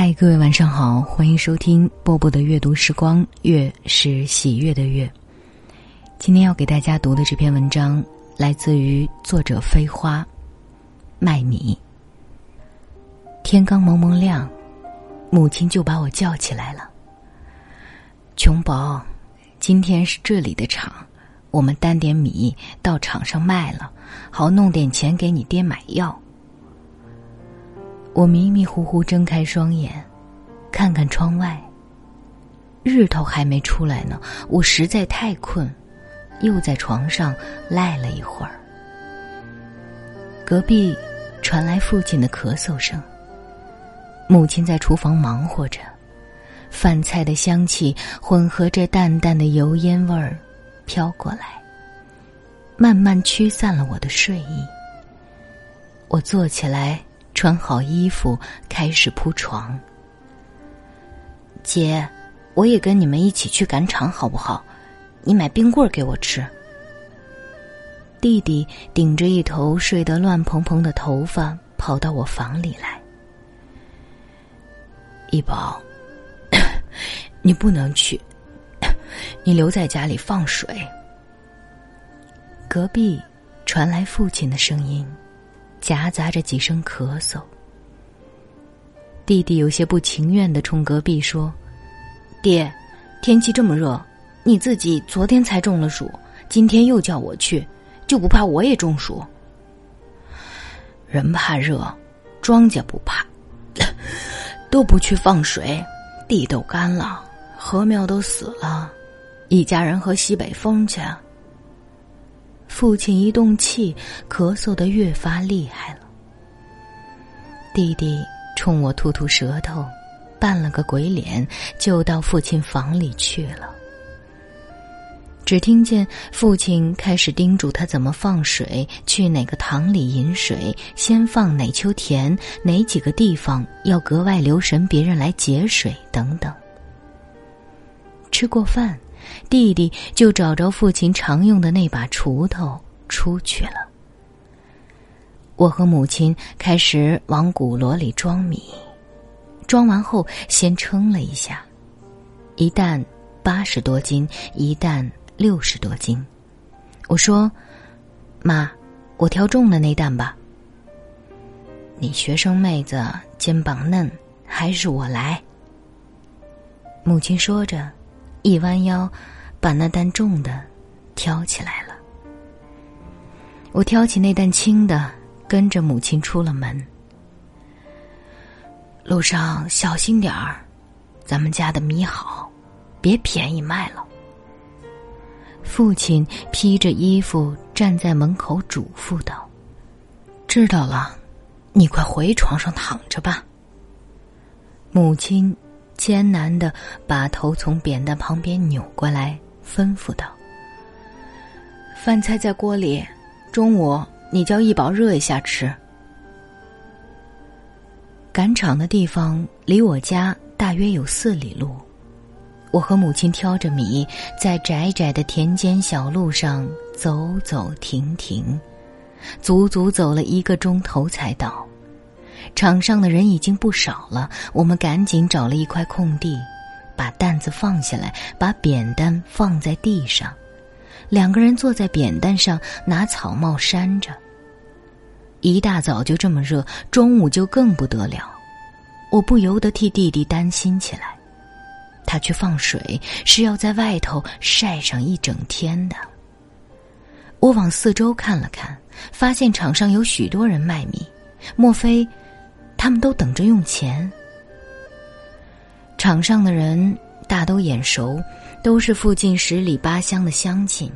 嗨，各位晚上好，欢迎收听波波的阅读时光，月是喜悦的月。今天要给大家读的这篇文章来自于作者飞花，卖米。天刚蒙蒙亮，母亲就把我叫起来了。琼宝，今天是这里的场，我们担点米到场上卖了，好弄点钱给你爹买药。我迷迷糊糊睁开双眼，看看窗外。日头还没出来呢，我实在太困，又在床上赖了一会儿。隔壁传来父亲的咳嗽声。母亲在厨房忙活着，饭菜的香气混合着淡淡的油烟味儿飘过来，慢慢驱散了我的睡意。我坐起来。穿好衣服，开始铺床。姐，我也跟你们一起去赶场，好不好？你买冰棍儿给我吃。弟弟顶着一头睡得乱蓬蓬的头发，跑到我房里来。一宝，你不能去，你留在家里放水。隔壁传来父亲的声音。夹杂着几声咳嗽，弟弟有些不情愿的冲隔壁说：“爹，天气这么热，你自己昨天才中了暑，今天又叫我去，就不怕我也中暑？人怕热，庄稼不怕，都不去放水，地都干了，禾苗都死了，一家人喝西北风去。”父亲一动气，咳嗽的越发厉害了。弟弟冲我吐吐舌头，扮了个鬼脸，就到父亲房里去了。只听见父亲开始叮嘱他怎么放水，去哪个塘里饮水，先放哪秋田，哪几个地方要格外留神别人来解水等等。吃过饭。弟弟就找着父亲常用的那把锄头出去了。我和母亲开始往鼓箩里装米，装完后先称了一下，一担八十多斤，一担六十多斤。我说：“妈，我挑重的那担吧。”你学生妹子肩膀嫩，还是我来。母亲说着。一弯腰，把那担重的挑起来了。我挑起那担轻的，跟着母亲出了门。路上小心点儿，咱们家的米好，别便宜卖了。父亲披着衣服站在门口嘱咐道：“知道了，你快回床上躺着吧。”母亲。艰难的把头从扁担旁边扭过来，吩咐道：“饭菜在锅里，中午你叫一宝热一下吃。”赶场的地方离我家大约有四里路，我和母亲挑着米，在窄窄的田间小路上走走停停，足足走了一个钟头才到。场上的人已经不少了，我们赶紧找了一块空地，把担子放下来，把扁担放在地上，两个人坐在扁担上，拿草帽扇着。一大早就这么热，中午就更不得了，我不由得替弟弟担心起来。他去放水是要在外头晒上一整天的。我往四周看了看，发现场上有许多人卖米，莫非？他们都等着用钱。场上的人大都眼熟，都是附近十里八乡的乡亲，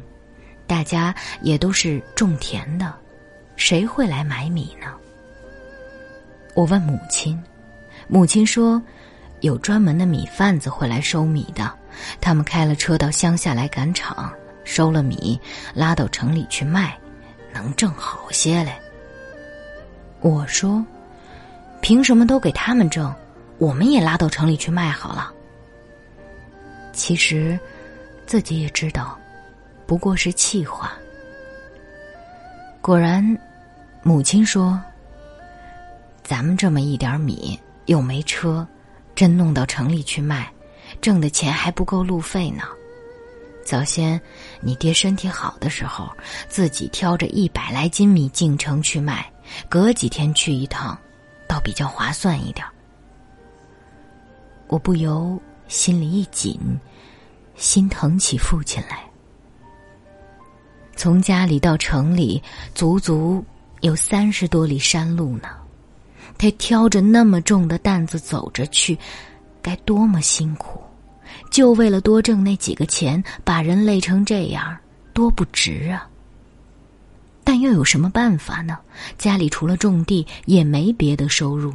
大家也都是种田的，谁会来买米呢？我问母亲，母亲说，有专门的米贩子会来收米的，他们开了车到乡下来赶场，收了米拉到城里去卖，能挣好些嘞。我说。凭什么都给他们挣，我们也拉到城里去卖好了。其实，自己也知道，不过是气话。果然，母亲说：“咱们这么一点米，又没车，真弄到城里去卖，挣的钱还不够路费呢。早先你爹身体好的时候，自己挑着一百来斤米进城去卖，隔几天去一趟，比较划算一点。我不由心里一紧，心疼起父亲来。从家里到城里，足足有三十多里山路呢。他挑着那么重的担子走着去，该多么辛苦！就为了多挣那几个钱，把人累成这样，多不值啊！但又有什么办法呢？家里除了种地，也没别的收入，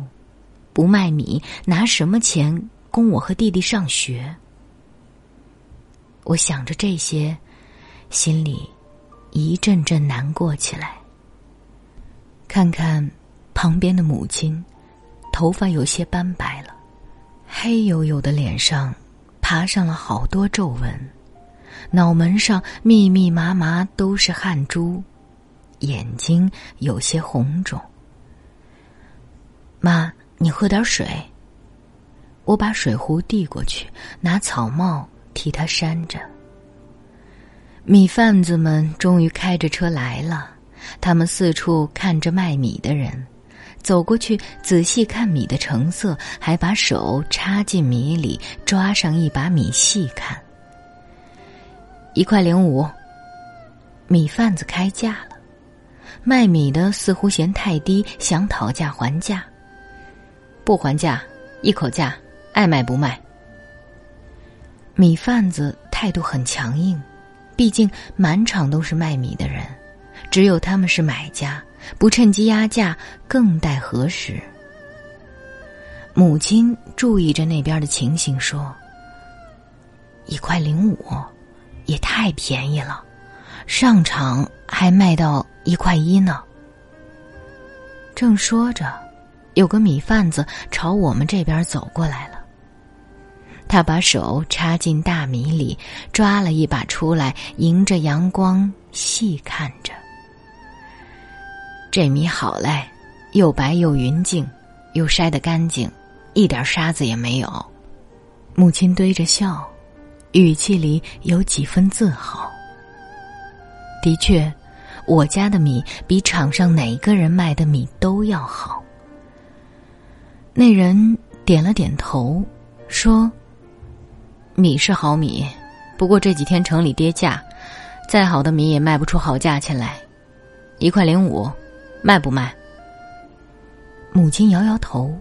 不卖米，拿什么钱供我和弟弟上学？我想着这些，心里一阵阵难过起来。看看。旁边的母亲，头发有些斑白了，黑黝黝的脸上爬上了好多皱纹，脑门上密密麻麻都是汗珠，眼睛有些红肿。妈，你喝点水。我把水壶递过去，拿草帽替他扇着。米贩子们终于开着车来了，他们四处看着卖米的人。走过去仔细看米的成色，还把手插进米里抓上一把米细看。一块零五。米贩子开价，卖米的似乎嫌太低，想讨价还价。不还价，一口价，爱卖不卖。米贩子态度很强硬，毕竟满场都是卖米的人，只有他们是买家。不趁机压价，更待何时？母亲注意着那边的情形，说：“一块零五，也太便宜了，上场还卖到一块一呢。”正说着，有个米贩子朝我们这边走过来了。他把手插进大米里，抓了一把出来，迎着阳光细看着。这米好嘞，又白又匀净，又筛得干净，一点沙子也没有。母亲堆着笑，语气里有几分自豪。的确，我家的米比场上哪个人卖的米都要好。那人点了点头，说：“米是好米，不过这几天城里跌价，再好的米也卖不出好价钱来，一块零五。”卖不卖？母亲摇摇头。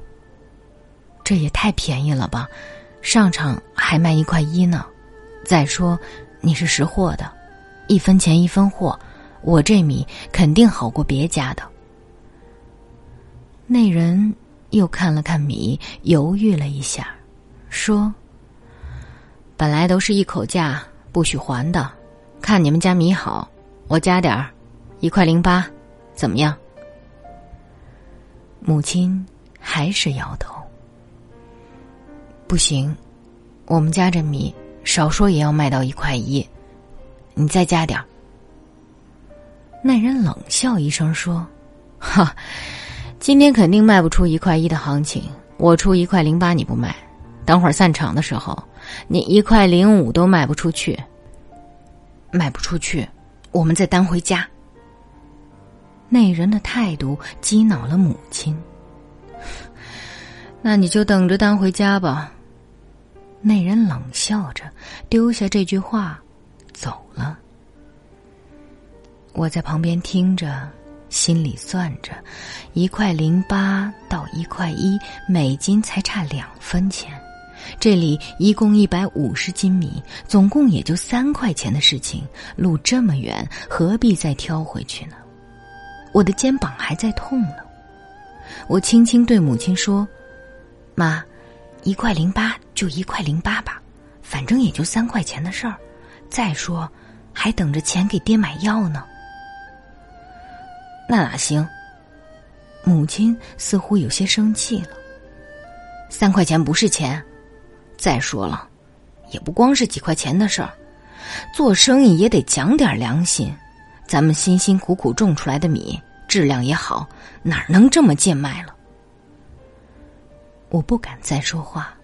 这也太便宜了吧，上场还卖一块一呢。再说，你是识货的，一分钱一分货，我这米肯定好过别家的。那人又看了看米，犹豫了一下，说：“本来都是一口价，不许还的。看你们家米好，我加点儿，一块零八，怎么样？”母亲还是摇头。不行，我们家这米少说也要卖到一块一，你再加点儿。那人冷笑一声说：“哈，今天肯定卖不出一块一的行情，我出一块零八你不卖，等会儿散场的时候，你一块零五都卖不出去。卖不出去，我们再担回家。”那人的态度激恼了母亲。那你就等着担回家吧。那人冷笑着，丢下这句话，走了。我在旁边听着，心里算着，一块零八到一块一，每斤才差两分钱。这里一共一百五十斤米，总共也就三块钱的事情。路这么远，何必再挑回去呢？我的肩膀还在痛呢，我轻轻对母亲说：“妈，一块零八就一块零八吧，反正也就三块钱的事儿。再说，还等着钱给爹买药呢。”那哪行？母亲似乎有些生气了。三块钱不是钱，再说了，也不光是几块钱的事儿，做生意也得讲点良心。咱们辛辛苦苦种出来的米。质量也好，哪能这么贱卖了？我不敢再说话，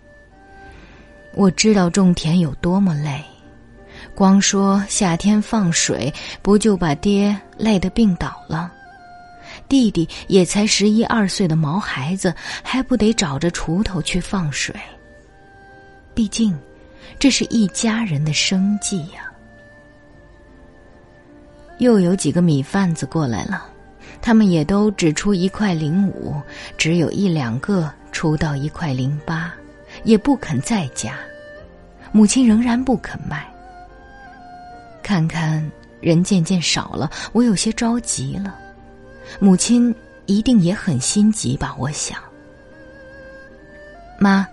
我知道种田有多么累，光说夏天放水，不就把爹累得病倒了？弟弟也才十一二岁的毛孩子，还不得找着锄头去放水？毕竟，这是一家人的生计呀。又有几个米贩子过来了，他们也都只出一块零五，只有一两个出到一块零八。也不肯再加，母亲仍然不肯卖。看看人渐渐少了，我有些着急了。母亲一定也很心急吧？我想。妈，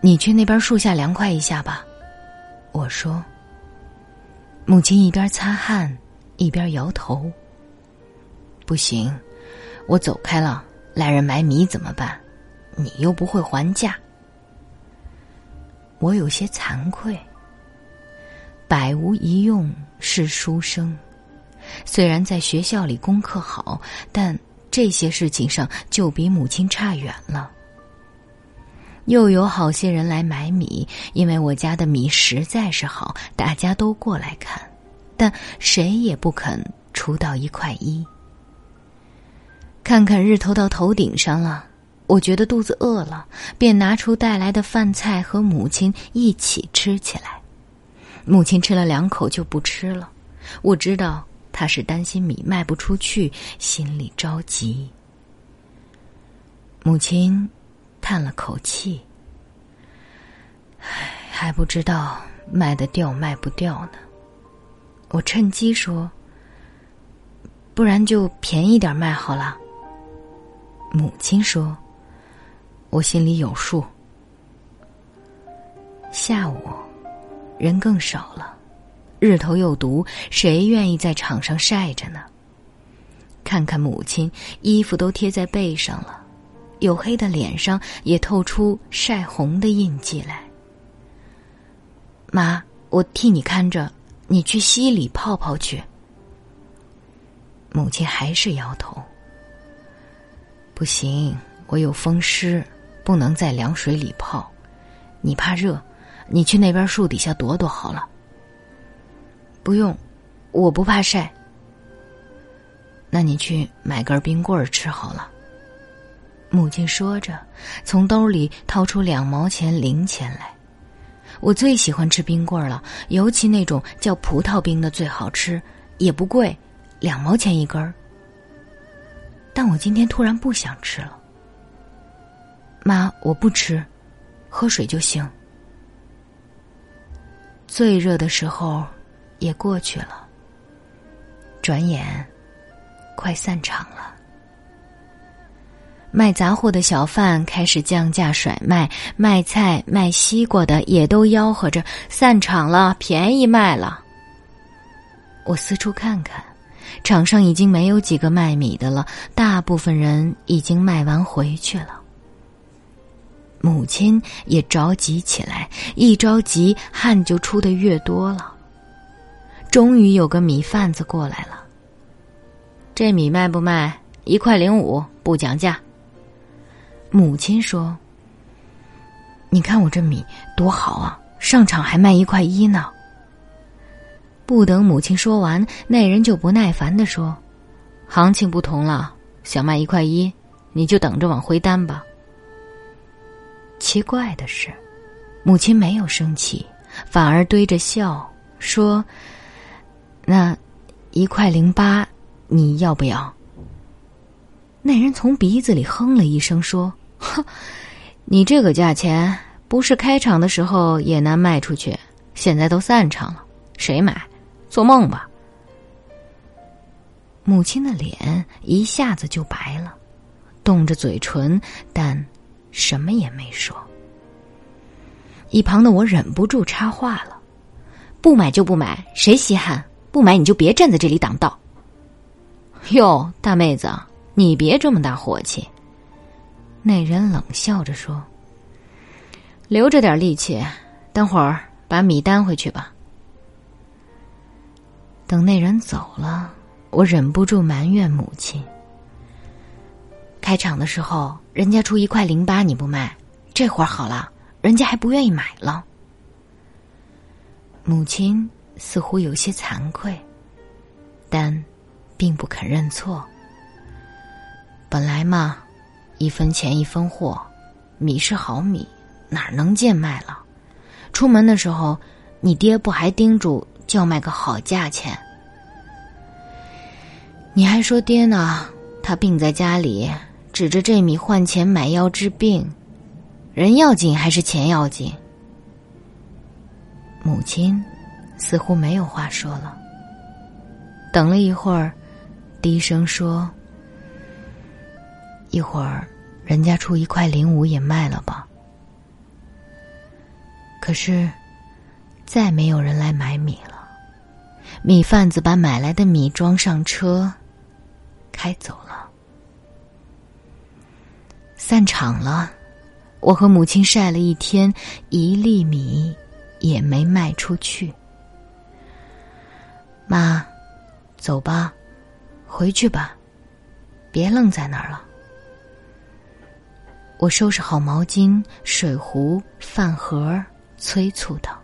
你去那边树下凉快一下吧。我说。母亲一边擦汗一边摇头。不行，我走开了，来人买米怎么办？你又不会还价。我有些惭愧。百无一用是书生，虽然在学校里功课好，但这些事情上就比母亲差远了。又有好些人来买米，因为我家的米实在是好，大家都过来看，但谁也不肯出到一块一。看看日头到头顶上了。我觉得肚子饿了，便拿出带来的饭菜和母亲一起吃起来。母亲吃了两口就不吃了，我知道她是担心米卖不出去，心里着急。母亲叹了口气：“唉，还不知道卖得掉卖不掉呢。”我趁机说：“不然就便宜点卖好了。”母亲说。我心里有数。下午，人更少了，日头又毒，谁愿意在场上晒着呢？看看母亲，衣服都贴在背上了，黝黑的脸上也透出晒红的印记来。妈，我替你看着，你去溪里泡泡去。母亲还是摇头。不行，我有风湿。不能在凉水里泡，你怕热，你去那边树底下躲躲好了。不用，我不怕晒。那你去买根冰棍儿吃好了。母亲说着，从兜里掏出两毛钱零钱来。我最喜欢吃冰棍儿了，尤其那种叫葡萄冰的最好吃，也不贵，两毛钱一根儿。但我今天突然不想吃了。妈，我不吃，喝水就行。最热的时候也过去了，转眼快散场了。卖杂货的小贩开始降价甩卖，卖菜卖西瓜的也都吆喝着散场了，便宜卖了。我四处看看，场上已经没有几个卖米的了，大部分人已经卖完回去了。母亲也着急起来，一着急汗就出的越多了。终于有个米贩子过来了。这米卖不卖？一块零五，不讲价。母亲说：“你看我这米多好啊，上场还卖一块一呢。”不等母亲说完，那人就不耐烦的说：“行情不同了，想卖一块一，你就等着往回担吧。”奇怪的是，母亲没有生气，反而堆着笑说：“那一块零八，你要不要？”那人从鼻子里哼了一声说：“哼，你这个价钱，不是开场的时候也难卖出去，现在都散场了，谁买？做梦吧！”母亲的脸一下子就白了，动着嘴唇，但。什么也没说。一旁的我忍不住插话了：“不买就不买，谁稀罕？不买你就别站在这里挡道。”哟，大妹子，你别这么大火气。那人冷笑着说：“留着点力气，等会儿把米担回去吧。”等那人走了，我忍不住埋怨母亲。开场的时候，人家出一块零八你不卖，这会儿好了，人家还不愿意买了。母亲似乎有些惭愧，但并不肯认错。本来嘛，一分钱一分货，米是好米，哪能贱卖了？出门的时候，你爹不还叮嘱叫卖个好价钱？你还说爹呢？他病在家里，指着这米换钱买药治病，人要紧还是钱要紧？母亲似乎没有话说了。等了一会儿，低声说：“一会儿，人家出一块零五也卖了吧。”可是，再没有人来买米了。米贩子把买来的米装上车。开走了，散场了。我和母亲晒了一天，一粒米也没卖出去。妈，走吧，回去吧，别愣在那儿了。我收拾好毛巾、水壶、饭盒，催促道。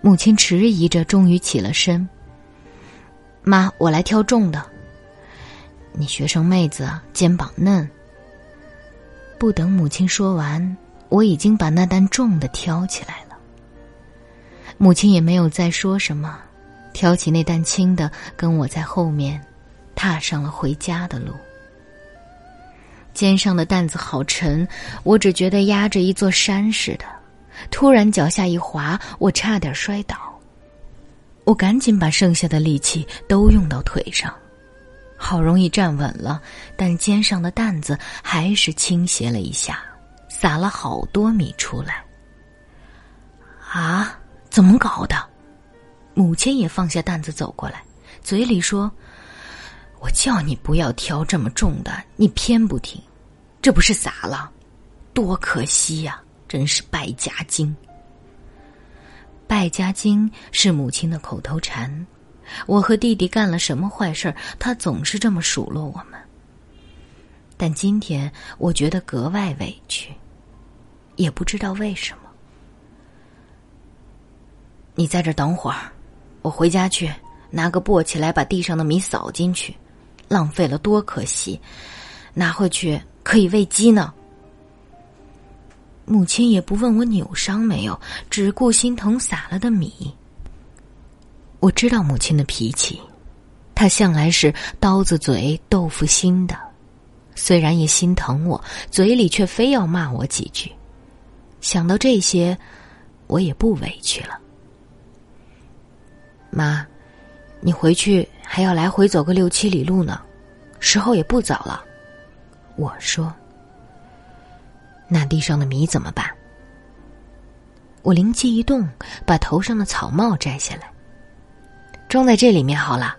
母亲迟疑着，终于起了身。妈，我来挑重的。你学生妹子肩膀嫩。不等母亲说完，我已经把那担重的挑起来了。母亲也没有再说什么，挑起那担轻的，跟我在后面，踏上了回家的路。肩上的担子好沉，我只觉得压着一座山似的。突然脚下一滑，我差点摔倒。我赶紧把剩下的力气都用到腿上。好容易站稳了，但肩上的担子还是倾斜了一下，撒了好多米出来。啊，怎么搞的？母亲也放下担子走过来，嘴里说：“我叫你不要挑这么重的，你偏不听，这不是撒了？多可惜呀！真是败家精。”败家精是母亲的口头禅。我和弟弟干了什么坏事他总是这么数落我们。但今天我觉得格外委屈，也不知道为什么。你在这等会儿，我回家去拿个簸箕来把地上的米扫进去，浪费了多可惜，拿回去可以喂鸡呢。母亲也不问我扭伤没有，只顾心疼洒了的米。我知道母亲的脾气，她向来是刀子嘴豆腐心的。虽然也心疼我，嘴里却非要骂我几句。想到这些，我也不委屈了。妈，你回去还要来回走个六七里路呢，时候也不早了。我说：“那地上的米怎么办？”我灵机一动，把头上的草帽摘下来。装在这里面好了。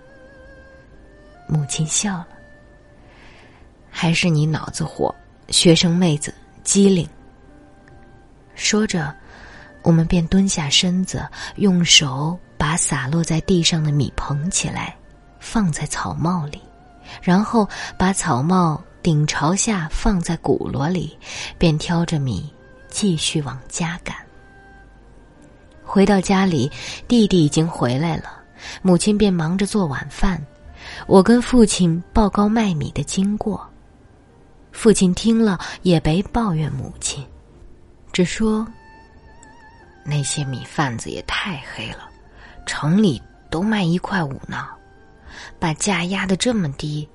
母亲笑了，还是你脑子活，学生妹子机灵。说着，我们便蹲下身子，用手把洒落在地上的米捧起来，放在草帽里，然后把草帽顶朝下放在鼓箩里，便挑着米继续往家赶。回到家里，弟弟已经回来了。母亲便忙着做晚饭，我跟父亲报告卖米的经过。父亲听了也没抱怨母亲，只说：“那些米贩子也太黑了，城里都卖一块五呢，把价压得这么低，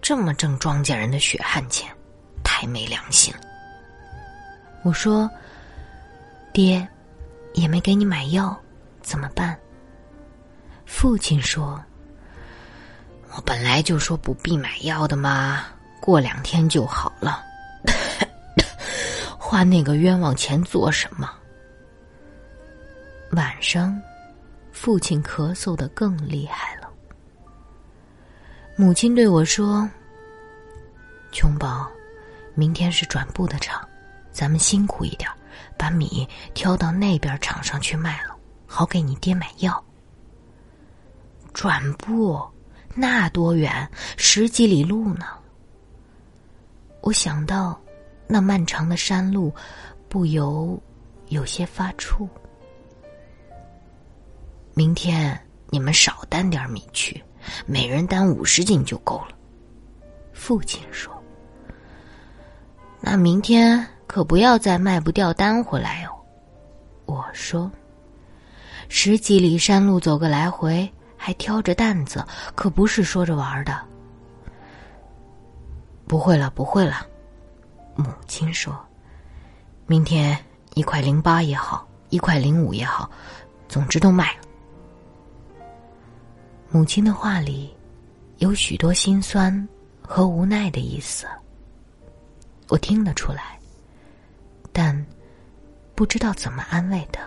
这么挣庄稼人的血汗钱，太没良心了。”我说：“爹，也没给你买药，怎么办？”父亲说：“我本来就说不必买药的嘛，过两天就好了。花那个冤枉钱做什么？”晚上，父亲咳嗽的更厉害了。母亲对我说：“琼宝，明天是转布的场，咱们辛苦一点，把米挑到那边场上去卖了，好给你爹买药。”转步，那多远？十几里路呢。我想到那漫长的山路，不由有些发怵。明天你们少担点米去，每人担五十斤就够了。”父亲说：“那明天可不要再卖不掉单回来哦。”我说：“十几里山路走个来回，还挑着担子，可不是说着玩的。”不会了，不会了，母亲说：“明天一块零八也好，一块零五也好，总之都卖了。”母亲的话里有许多心酸。和无奈的意思，我听得出来，但不知道怎么安慰他。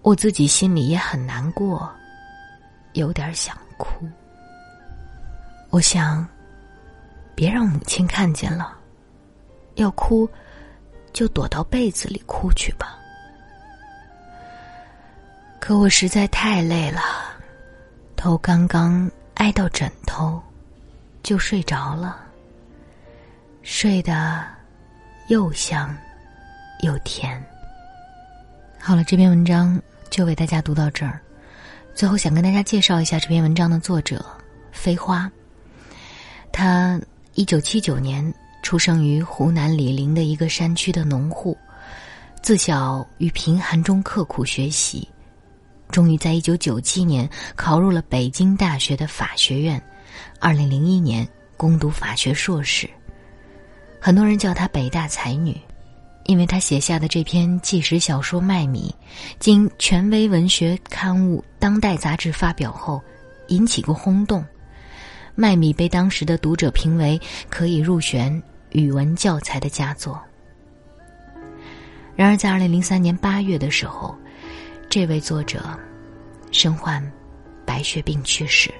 我自己心里也很难过，有点想哭。我想，别让母亲看见了，要哭就躲到被子里哭去吧。可我实在太累了，头刚刚挨到枕头。就睡着了，睡得又香又甜。好了，这篇文章就为大家读到这儿。最后想跟大家介绍一下这篇文章的作者飞花。他一九七九年出生于湖南醴陵的一个山区的农户，自小于贫寒中刻苦学习，终于在一九九七年考入了北京大学的法学院。二零零一年攻读法学硕士，很多人叫她北大才女，因为他写下的这篇纪实小说《麦米》，经权威文学刊物《当代》杂志发表后，引起过轰动，《麦米》被当时的读者评为可以入选语文教材的佳作。然而，在二零零三年八月的时候，这位作者身患白血病去世。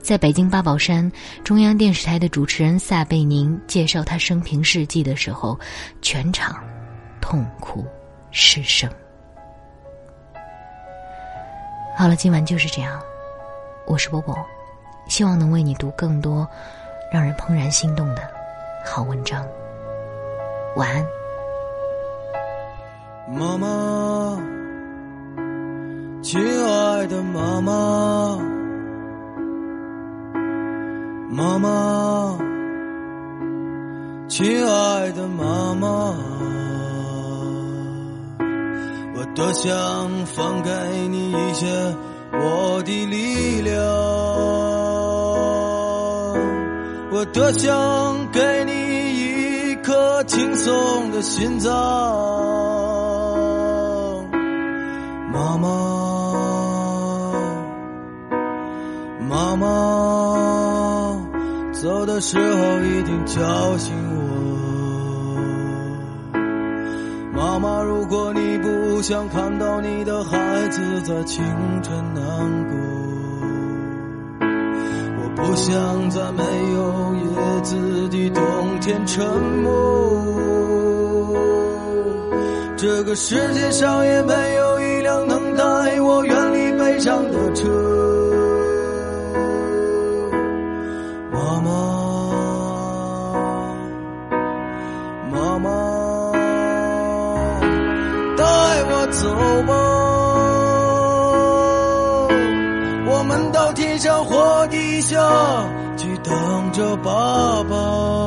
在北京八宝山中央电视台的主持人撒贝宁介绍他生平事迹的时候，全场痛哭失声。好了，今晚就是这样，我是波波，希望能为你读更多让人怦然心动的好文章。晚安，妈妈，亲爱的妈妈。妈妈，亲爱的妈妈，我多想放给你一些我的力量，我多想给你一颗轻松的心脏，妈妈，妈妈。走的时候一定叫醒我，妈妈。如果你不想看到你的孩子在清晨难过，我不想在没有叶子的冬天沉默。这个世界上也没有一辆能带我远离悲伤的车。下去等着爸爸。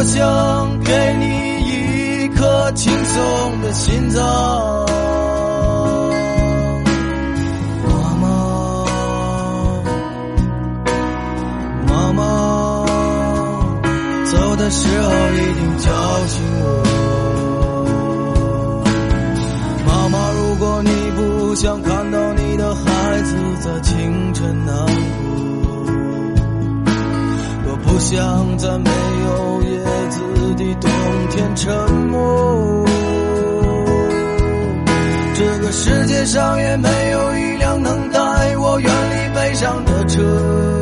我想给你一颗轻松的心脏，妈妈，妈妈，走的时候一定叫醒我。妈妈，如果你不想看到你的孩子在清晨难像在没有叶子的冬天沉默。这个世界上也没有一辆能带我远离悲伤的车。